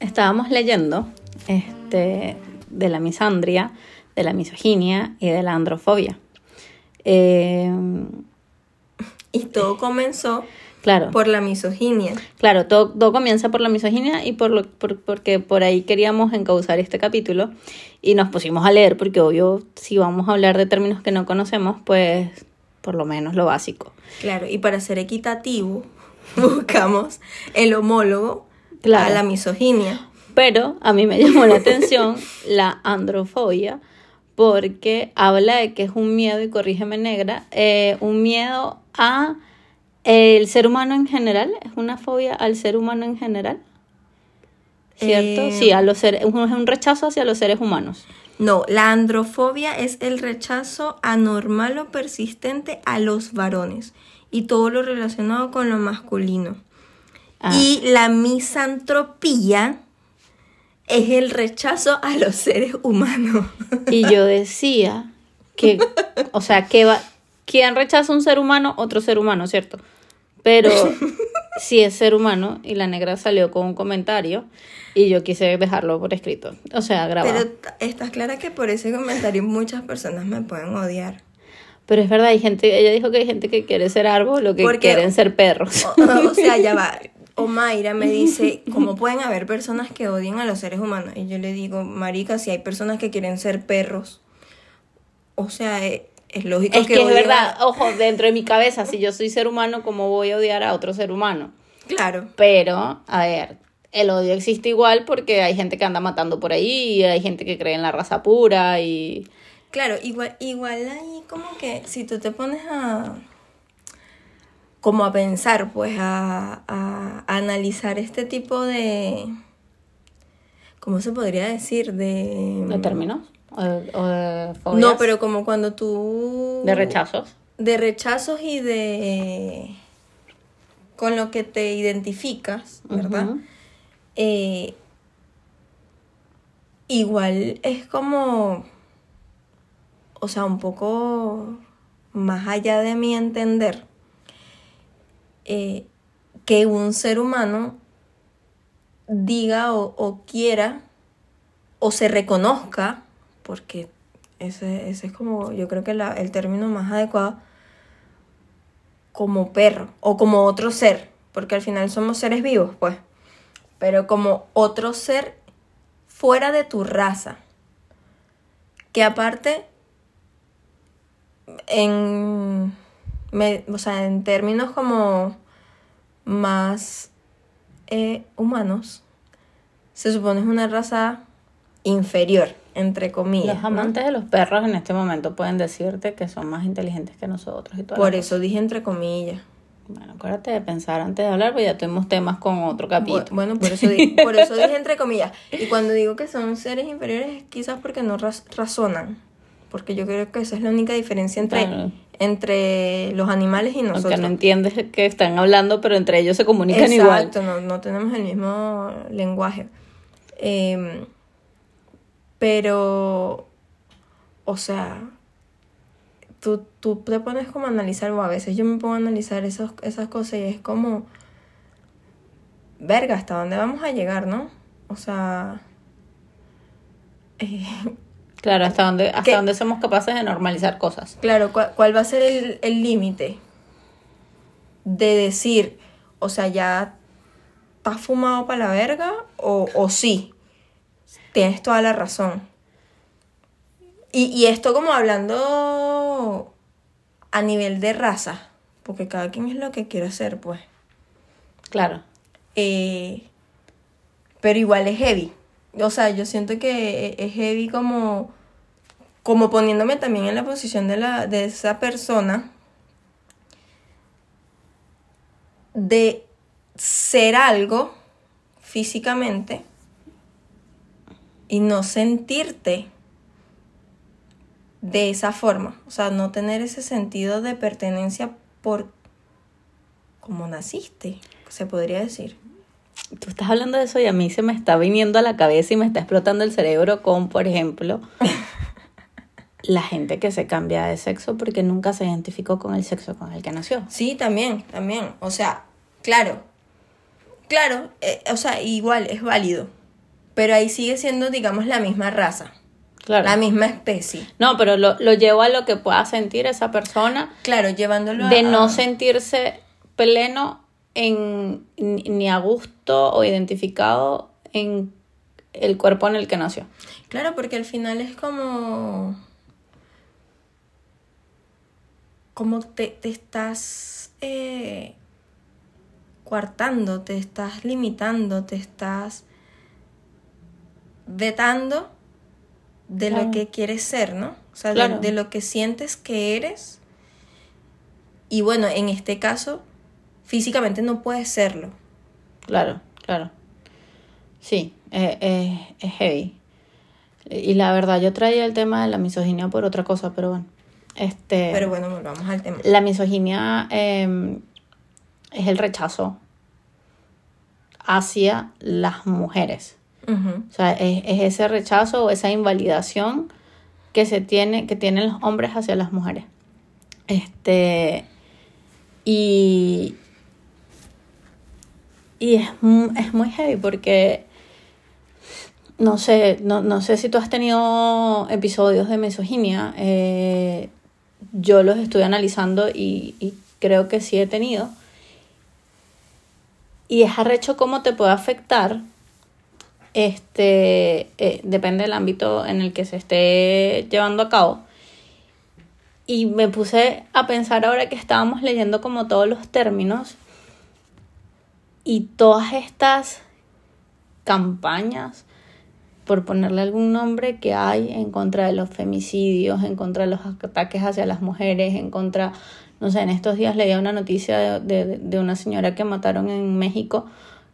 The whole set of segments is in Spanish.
estábamos leyendo este, de la misandria, de la misoginia y de la androfobia. Eh, Y todo comenzó claro. por la misoginia. Claro, todo, todo comienza por la misoginia y por lo, por- porque por ahí queríamos encauzar este capítulo y nos pusimos a leer porque obvio si vamos a hablar de términos que no conocemos, pues por lo menos lo básico. Claro, y para ser equitativo, buscamos el homólogo Claro. a la misoginia. Pero a mí me llamó la atención la androfobia porque habla de que es un miedo, y corrígeme negra, eh, un miedo a el ser humano en general, es una fobia al ser humano en general. ¿Cierto? Eh, sí, a los seres, es un es un rechazo hacia los seres humanos. No, la androfobia es el rechazo anormal o persistente a los varones y todo lo relacionado con lo masculino. Ah. Y la misantropía es el rechazo a los seres humanos. Y yo decía que, o sea, que va, ¿quién rechaza un ser humano? Otro ser humano, ¿cierto? Pero si es ser humano y la negra salió con un comentario y yo quise dejarlo por escrito, o sea, grabado. Pero Pero, estás clara que por ese comentario muchas personas me pueden odiar. es verdad, hay gente, ella dijo que hay gente que quiere ser árbol o que Porque- quieren ser perros. O, o sea, ya va. Omaira me dice, ¿cómo pueden haber personas que odien a los seres humanos? Y yo le digo, marica, si hay personas que quieren ser perros, o sea, eh, es, lógico Es que que es verdad, a- ojo, dentro de mi cabeza, si yo soy ser humano, ¿cómo voy a odiar a otro ser humano? Claro. Pero, a ver, el odio existe igual porque hay gente que anda matando por ahí, y hay gente que cree en la raza pura y... Claro, igual, igual ahí como que si tú te pones a como a pensar, pues a, a analizar este tipo de ¿cómo se podría decir? De ¿De términos? ¿O de, o de fobias? No, pero como cuando tú De rechazos. de rechazos y de con lo que te identificas, ¿verdad? Eh, igual es como, o sea, un poco más allá de mi entender, eh, que un ser humano diga o, o quiera o se reconozca, porque ese, ese es como, yo creo que la- el término más adecuado, como perro o como otro ser, porque al final somos seres vivos, pues, pero como otro ser fuera de tu raza, que aparte, en, me- o sea, en términos como más eh, humanos, se supone es una raza inferior, entre comillas. Los ¿no? amantes de los perros en este momento pueden decirte que son más inteligentes que nosotros y todo. Por eso dije entre comillas. Bueno, acuérdate de pensar antes de hablar, porque ya tuvimos temas con otro capítulo. Bu- Bueno, por eso, di- por eso dije entre comillas. Y cuando digo que son seres inferiores es quizás porque no raz- razonan. Porque yo creo que esa es la única diferencia entre, Claro. Entre los animales y nosotros. Aunque no entiendes que están hablando, pero entre ellos se comunican igual. Exacto, no, no tenemos el mismo lenguaje. Em, pero, o sea, tú, tú te pones como a analizar, o a veces yo me pongo a analizar esos, esas cosas y es como, verga, ¿hasta dónde vamos a llegar, no? O sea, eh, Claro, hasta dónde, hasta ¿Qué? dónde somos capaces de normalizar cosas. Claro, ¿cuál, cuál va a ser el el límite de decir, o sea, ya estás fumado para la verga o, o sí? Tienes toda la razón. Y, y esto como hablando a nivel de raza, porque cada quien es lo que quiere hacer, pues. Claro. Eh, pero igual es heavy. O sea, yo siento que es heavy como, como poniéndome también en la posición de, la, de esa persona de ser algo físicamente y no sentirte de esa forma. O sea, no tener ese sentido de pertenencia por como naciste, se podría decir. Tú estás hablando de eso y a mí se me está viniendo a la cabeza y me está explotando el cerebro con, por ejemplo, la gente que se cambia de sexo porque nunca se identificó con el sexo con el que nació. Sí, también, también. O sea, claro. Claro, eh, o sea, igual es válido. Pero ahí sigue siendo, digamos, la misma raza. Claro. La misma especie. No, pero lo, lo llevo a lo que pueda sentir esa persona Claro, llevándolo de a... no sentirse pleno en, ni a gusto o identificado en el cuerpo en el que nació. Claro, porque al final es como. Como te, te estás eh, coartando, te estás limitando, te estás vetando de Claro. lo que quieres ser, ¿no? O sea, de, lo que sientes que eres. Y bueno, en este caso, físicamente no puedes serlo. Claro, claro. Sí, eh, eh, es heavy. Y la verdad, yo traía el tema de la misoginia por otra cosa, pero bueno. Este, Pero bueno, volvamos al tema. la misoginia eh, es el rechazo hacia las mujeres. O sea, es, es ese rechazo o esa invalidación que se tiene, que tienen los hombres hacia las mujeres. Este. Y. Y es, es muy heavy porque. No sé, no, no sé si tú has tenido episodios de misoginia. eh, yo los estoy analizando y, y creo que sí he tenido. Y es arrecho cómo te puede afectar este eh, depende del ámbito en el que se esté llevando a cabo. Y me puse a pensar ahora que estábamos leyendo como todos los términos y todas estas campañas, por ponerle algún nombre, que hay en contra de los femicidios, en contra de los ataques hacia las mujeres, en contra, no sé, en estos días leía una noticia de, una señora que mataron en México,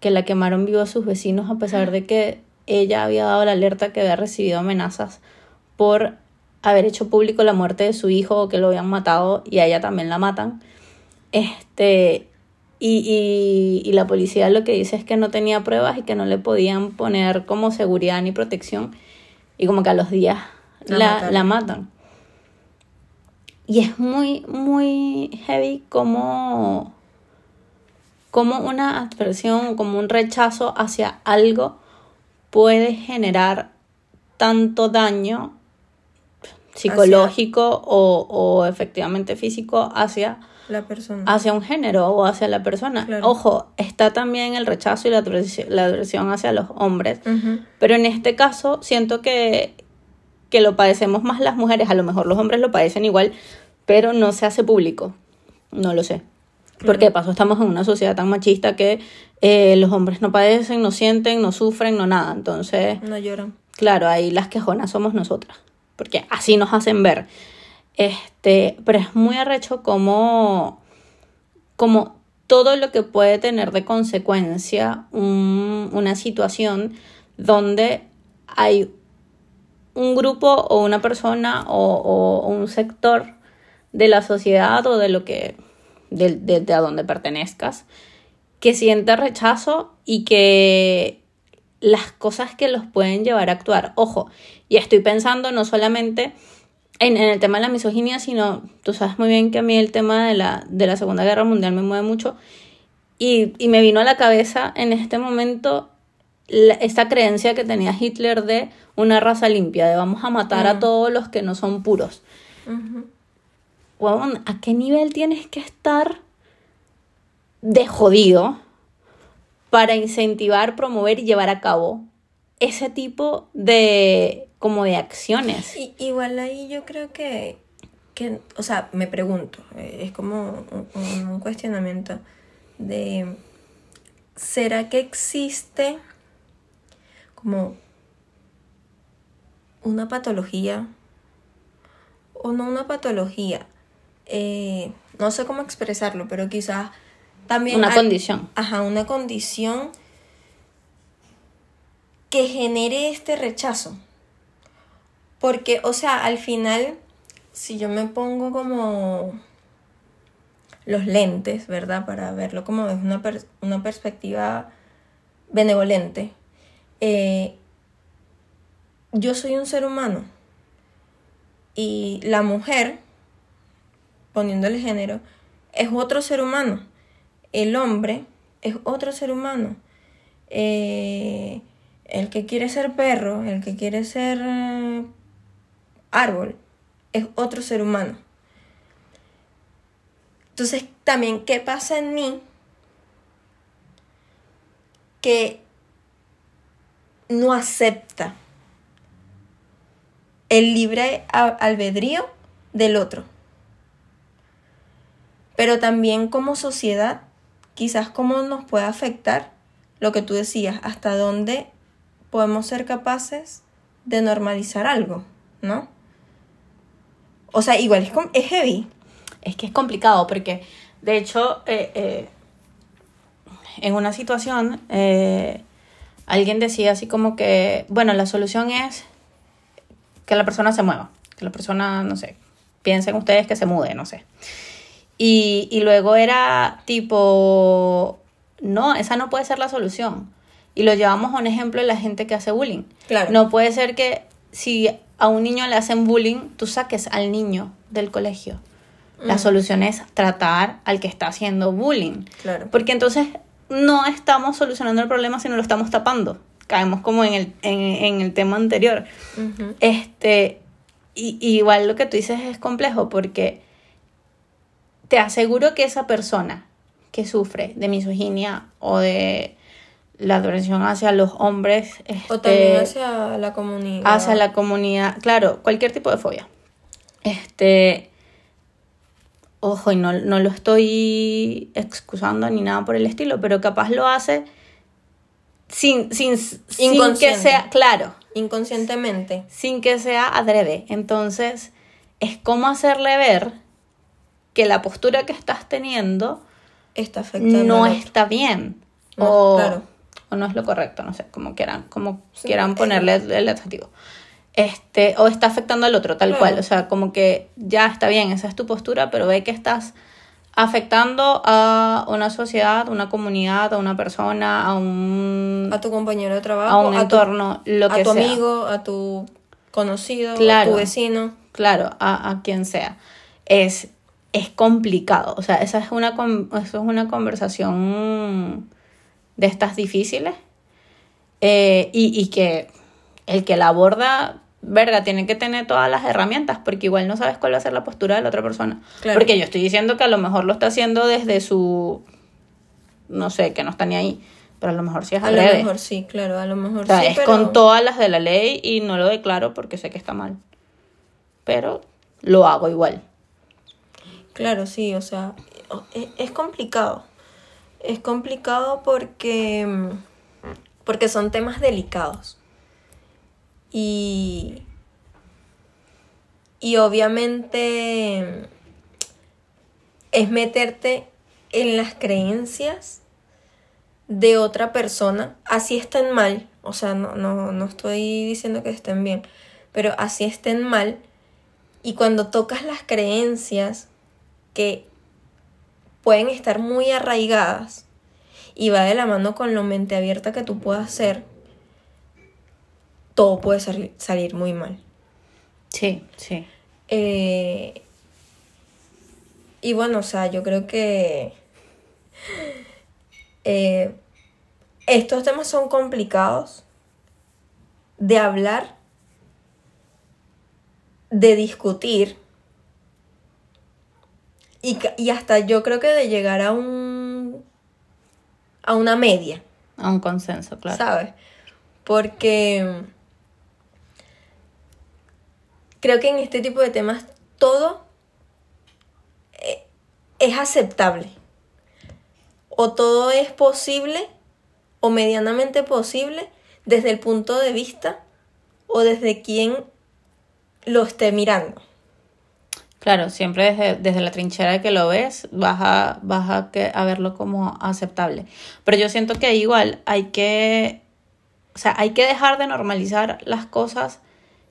que la quemaron viva a sus vecinos a pesar de que ella había dado la alerta que había recibido amenazas por haber hecho público la muerte de su hijo o que lo habían matado y a ella también la matan. Este, y, y, y la policía lo que dice es que no tenía pruebas y que no le podían poner como seguridad ni protección y como que a los días La la, mataron. la matan. Y es muy, muy heavy como, como una adversión, como un rechazo hacia algo puede generar tanto daño psicológico o, o efectivamente físico hacia, La persona. hacia un género o hacia la persona. Claro. Ojo, está también el rechazo y la adversión, la adversión hacia los hombres. Pero en este caso siento que, que lo padecemos más las mujeres, a lo mejor los hombres lo padecen igual, pero no se hace público. No lo sé. Porque de paso estamos en una sociedad tan machista que eh, los hombres no padecen, no sienten, no sufren, no nada. Entonces, No lloran. claro, ahí las quejonas somos nosotras. Porque así nos hacen ver. Este, pero es muy arrecho como, como todo lo que puede tener de consecuencia un- una situación donde hay un grupo o una persona o, un sector de la sociedad o de lo que de- de a donde pertenezcas que siente rechazo y que las cosas que los pueden llevar a actuar. Ojo, y estoy pensando no solamente en, en el tema de la misoginia, sino tú sabes muy bien que a mí el tema de la, de la Segunda Guerra Mundial me mueve mucho. Y, y me vino a la cabeza en este momento la- esta creencia que tenía Hitler de una raza limpia, de vamos a matar a todos los que no son puros. Huevón, ¿a qué nivel tienes que estar de jodido para incentivar, promover y llevar a cabo ese tipo de como de acciones? Y- igual ahí yo creo que, que, o sea, me pregunto, eh, es como un, un cuestionamiento de, ¿será que existe como una patología o no una patología? Eh, no sé cómo expresarlo, pero quizás también... Una hay- condición. Ajá, una condición que genere este rechazo. Porque, o sea, al final, si yo me pongo como los lentes, ¿verdad? Para verlo como desde una, per- una perspectiva benevolente, eh, yo soy un ser humano. Y la mujer, poniéndole género, es otro ser humano. El hombre es otro ser humano. Eh, el que quiere ser perro, el que quiere ser árbol, es otro ser humano. Entonces, también, ¿qué pasa en mí? Que no acepta el libre albedrío del otro. Pero también como sociedad, quizás cómo nos puede afectar lo que tú decías, hasta dónde podemos ser capaces de normalizar algo, ¿no? O sea, igual es, es heavy. Es que es complicado porque, de hecho, eh, eh, en una situación, eh, alguien decía así como que, bueno, la solución es que la persona se mueva, que la persona, no sé, piensen ustedes que se mude, no sé. Y, y luego era tipo, no, esa no puede ser la solución. Y lo llevamos a un ejemplo de la gente que hace bullying. Claro. No puede ser que si a un niño le hacen bullying, tú saques al niño del colegio. La mm. solución es tratar al que está haciendo bullying. Claro. Porque entonces no estamos solucionando el problema, sino lo estamos tapando. Caemos como en el, en, el tema anterior. Este, y, igual lo que tú dices es complejo porque te aseguro que esa persona que sufre de misoginia o de la adoración hacia los hombres. o también este, hacia la comunidad. Hacia la comunidad, claro, cualquier tipo de fobia. Este. Ojo, y no, no lo estoy excusando ni nada por el estilo, pero capaz lo hace sin, sin, sin que sea, claro. Inconscientemente. Sin que sea adrede. Entonces, es como hacerle ver que la postura que estás teniendo está afectando no está bien. o, claro no es lo correcto, no sé, como quieran, como quieran ponerle el, adjetivo. Este, o está afectando al otro, tal cual. O sea, como que ya está bien, esa es tu postura, pero ve que estás afectando a una sociedad, una comunidad, a una persona, a un... A tu compañero de trabajo. A un entorno, lo que sea. A tu amigo, a tu conocido, a tu vecino. Claro, a, a quien sea. Es, es complicado. O sea, esa es una, eso es una conversación de estas difíciles eh, y, que el que la aborda, verga, tiene que tener todas las herramientas porque igual no sabes cuál va a ser la postura de la otra persona. Porque yo estoy diciendo que a lo mejor lo está haciendo desde su, no sé, que no está ni ahí. Pero a lo mejor sí es A lo mejor sí, claro, a lo mejor sí. Es con todas las de la ley y no lo declaro porque sé que está mal. Pero lo hago igual. Claro, sí, o sea, es complicado es complicado porque, porque son temas delicados. Y, y obviamente es meterte en las creencias de otra persona, así estén mal, o sea, no, no, no estoy diciendo que estén bien, pero así estén mal, y cuando tocas las creencias que pueden estar muy arraigadas y va de la mano con lo mente abierta que tú puedas ser, todo puede salir, muy mal. Sí, sí. Eh, y bueno, o sea, yo creo que eh, estos temas son complicados de hablar, de discutir y, hasta yo creo que de llegar a un. a una media. A un consenso, claro. ¿Sabes? Porque. Creo que en este tipo de temas todo eh, es aceptable. O todo es posible o medianamente posible desde el punto de vista o desde quien lo esté mirando. Claro, siempre desde, la trinchera que lo ves, vas a, vas a, que, a verlo como aceptable. Pero yo siento que igual hay que, o sea, hay que dejar de normalizar las cosas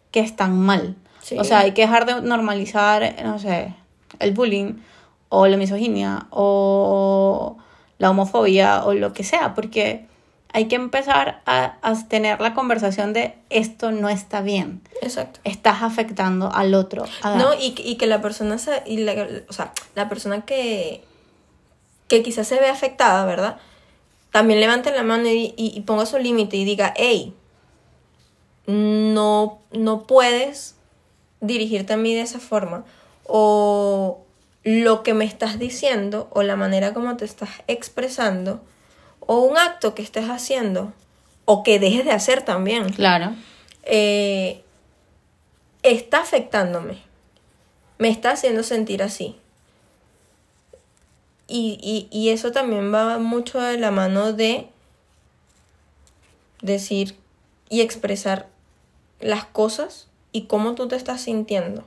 que están mal. O sea, hay que dejar de normalizar, no sé, el bullying o la misoginia o la homofobia o lo que sea, porque hay que empezar a, tener la conversación de esto no está bien. Exacto. Estás afectando al otro. No, y, que la persona, se, y la, o sea, la persona que, que quizás se ve afectada, ¿verdad? También levante la mano y, ponga su límite y diga, hey, no, no puedes dirigirte a mí de esa forma. O lo que me estás diciendo, o la manera como te estás expresando, o un acto que estés haciendo, o que dejes de hacer también. Claro. eh, está afectándome. Me está haciendo sentir así. Y, y, y eso también va mucho de la mano de decir y expresar las cosas y cómo tú te estás sintiendo.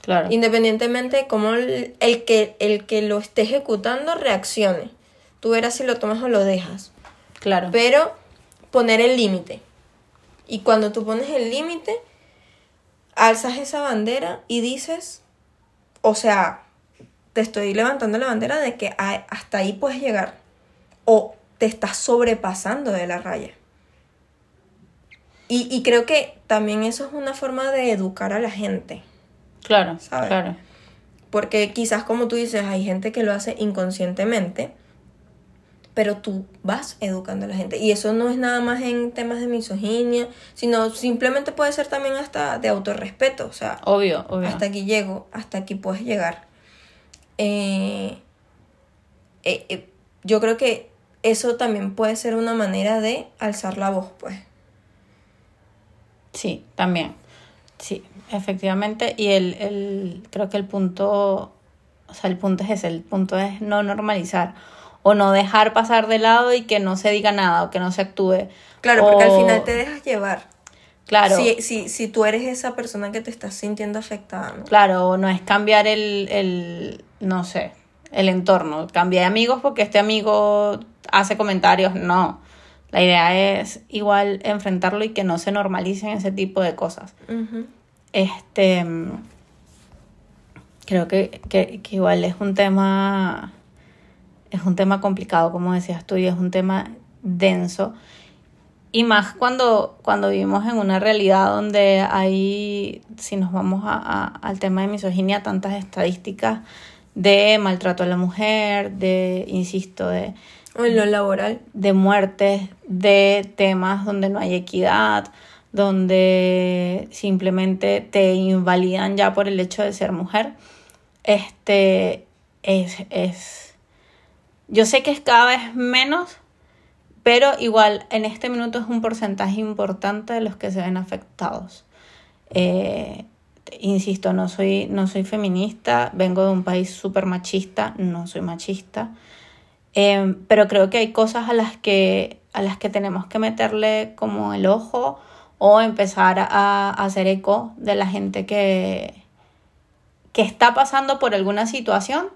Claro. Independientemente de cómo el, el que, el que lo esté ejecutando reaccione. Tú verás si lo tomas o lo dejas. Claro. Pero poner el límite. Y cuando tú pones el límite, alzas esa bandera y dices, o sea, te estoy levantando la bandera de que hasta ahí puedes llegar. O te estás sobrepasando de la raya. Y, y creo que también eso es una forma de educar a la gente. Claro. ¿sabes? Claro. Porque quizás como tú dices, hay gente que lo hace inconscientemente, pero tú vas educando a la gente. Y eso no es nada más en temas de misoginia, sino simplemente puede ser también hasta de autorrespeto. O sea, Obvio, obvio. hasta aquí llego, hasta aquí puedes llegar. Eh, eh, eh, yo creo que eso también puede ser una manera de alzar la voz, pues. Sí, también. Sí, efectivamente. Y el, el, creo que el punto, o sea, el punto es ese, el punto es no normalizar o no dejar pasar de lado y que no se diga nada o que no se actúe. Claro, porque al final te dejas llevar. Claro, Si, si, si tú eres esa persona que te estás sintiendo afectada, ¿no? claro, o no es cambiar el, el, no sé, el entorno. Cambiar de amigos porque este amigo hace comentarios, no. La idea es igual enfrentarlo y que no se normalicen ese tipo de cosas. Este creo que, que, que igual es un tema es un tema complicado, como decías tú, y es un tema denso. Y más cuando, cuando vivimos en una realidad donde hay, si nos vamos a- a- al tema de misoginia, tantas estadísticas de maltrato a la mujer, de, insisto, de, en lo laboral. de muertes, de temas donde no hay equidad, donde simplemente te invalidan ya por el hecho de ser mujer. Este es, es yo sé que es cada vez menos, pero igual en este minuto es un porcentaje importante de los que se ven afectados. Eh, insisto, no soy, no soy feminista, vengo de un país súper machista, no soy machista. Eh, pero creo que hay cosas a las que, a las que tenemos que meterle como el ojo o empezar a, a hacer eco de la gente que, que está pasando por alguna situación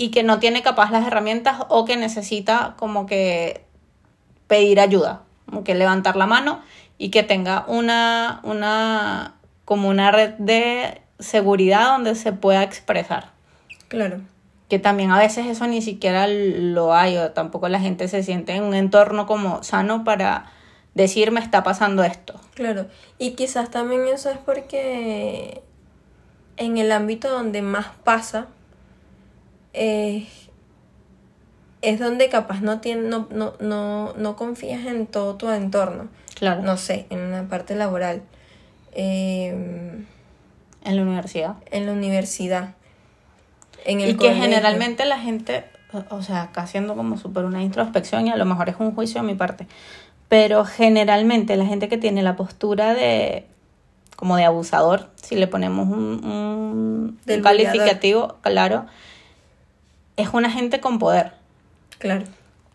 y que no tiene capaz las herramientas o que necesita como que pedir ayuda, como que levantar la mano y que tenga una, una como una red de seguridad donde se pueda expresar Claro. que también a veces eso ni siquiera lo hay o tampoco la gente se siente en un entorno como sano para decir me está pasando esto. Claro. Y quizás también eso es porque en el ámbito donde más pasa eh, es donde capaz no, tiene, no, no, no, no confías en todo tu entorno. Claro. No sé, en la parte laboral. eh, En la universidad. en la universidad. En el Y que generalmente la gente, o- sea, acá haciendo como súper una introspección y a lo mejor es un juicio de mi parte, pero generalmente la gente que tiene la postura de como de abusador, si le ponemos un, un- calificativo, claro, es una gente con poder. Claro.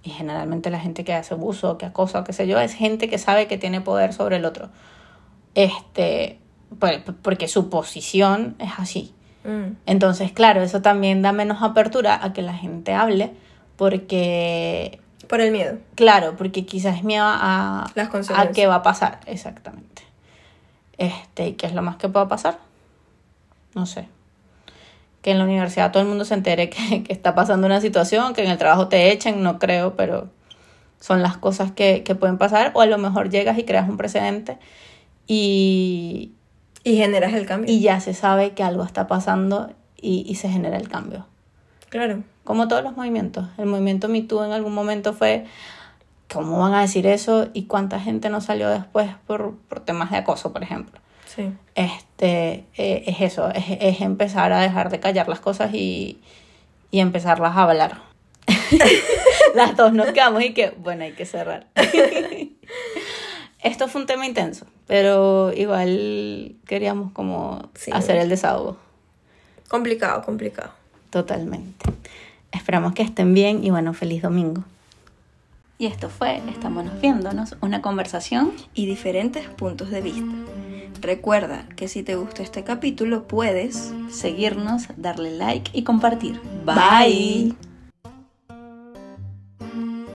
Y generalmente la gente que hace abuso, que acosa, qué sé yo, es gente que sabe que tiene poder sobre el otro. Este, por- porque su posición es así. Mm, Entonces, claro, eso también da menos apertura a que la gente hable, porque, Por el miedo. claro, porque quizás miedo a, Las a consecuencias. qué va a pasar, exactamente. Este, ¿y ¿qué es lo más que pueda pasar? No sé. Que en la universidad todo el mundo se entere que, que está pasando una situación, que en el trabajo te echen, no creo, pero son las cosas que, que pueden pasar. O a lo mejor llegas y creas un precedente y, Y generas el cambio. y ya se sabe que algo está pasando y, y se genera el cambio. Claro. Como todos los movimientos. El movimiento Me Too en algún momento fue ¿cómo van a decir eso? ¿Y cuánta gente no salió después por, por temas de acoso, por ejemplo? Sí. Este, eh, es eso, es, es empezar a dejar de callar las cosas y, y empezarlas a hablar. las dos nos quedamos y que, bueno, hay que cerrar. Esto fue un tema intenso, pero igual queríamos como Sí. hacer el desahogo. Complicado, complicado. Totalmente. Esperamos que estén bien y bueno, feliz domingo. Y esto fue Estamos viéndonos, una conversación. Y diferentes puntos de vista. Recuerda que si te gustó este capítulo puedes Seguirnos, darle like y compartir. Bye.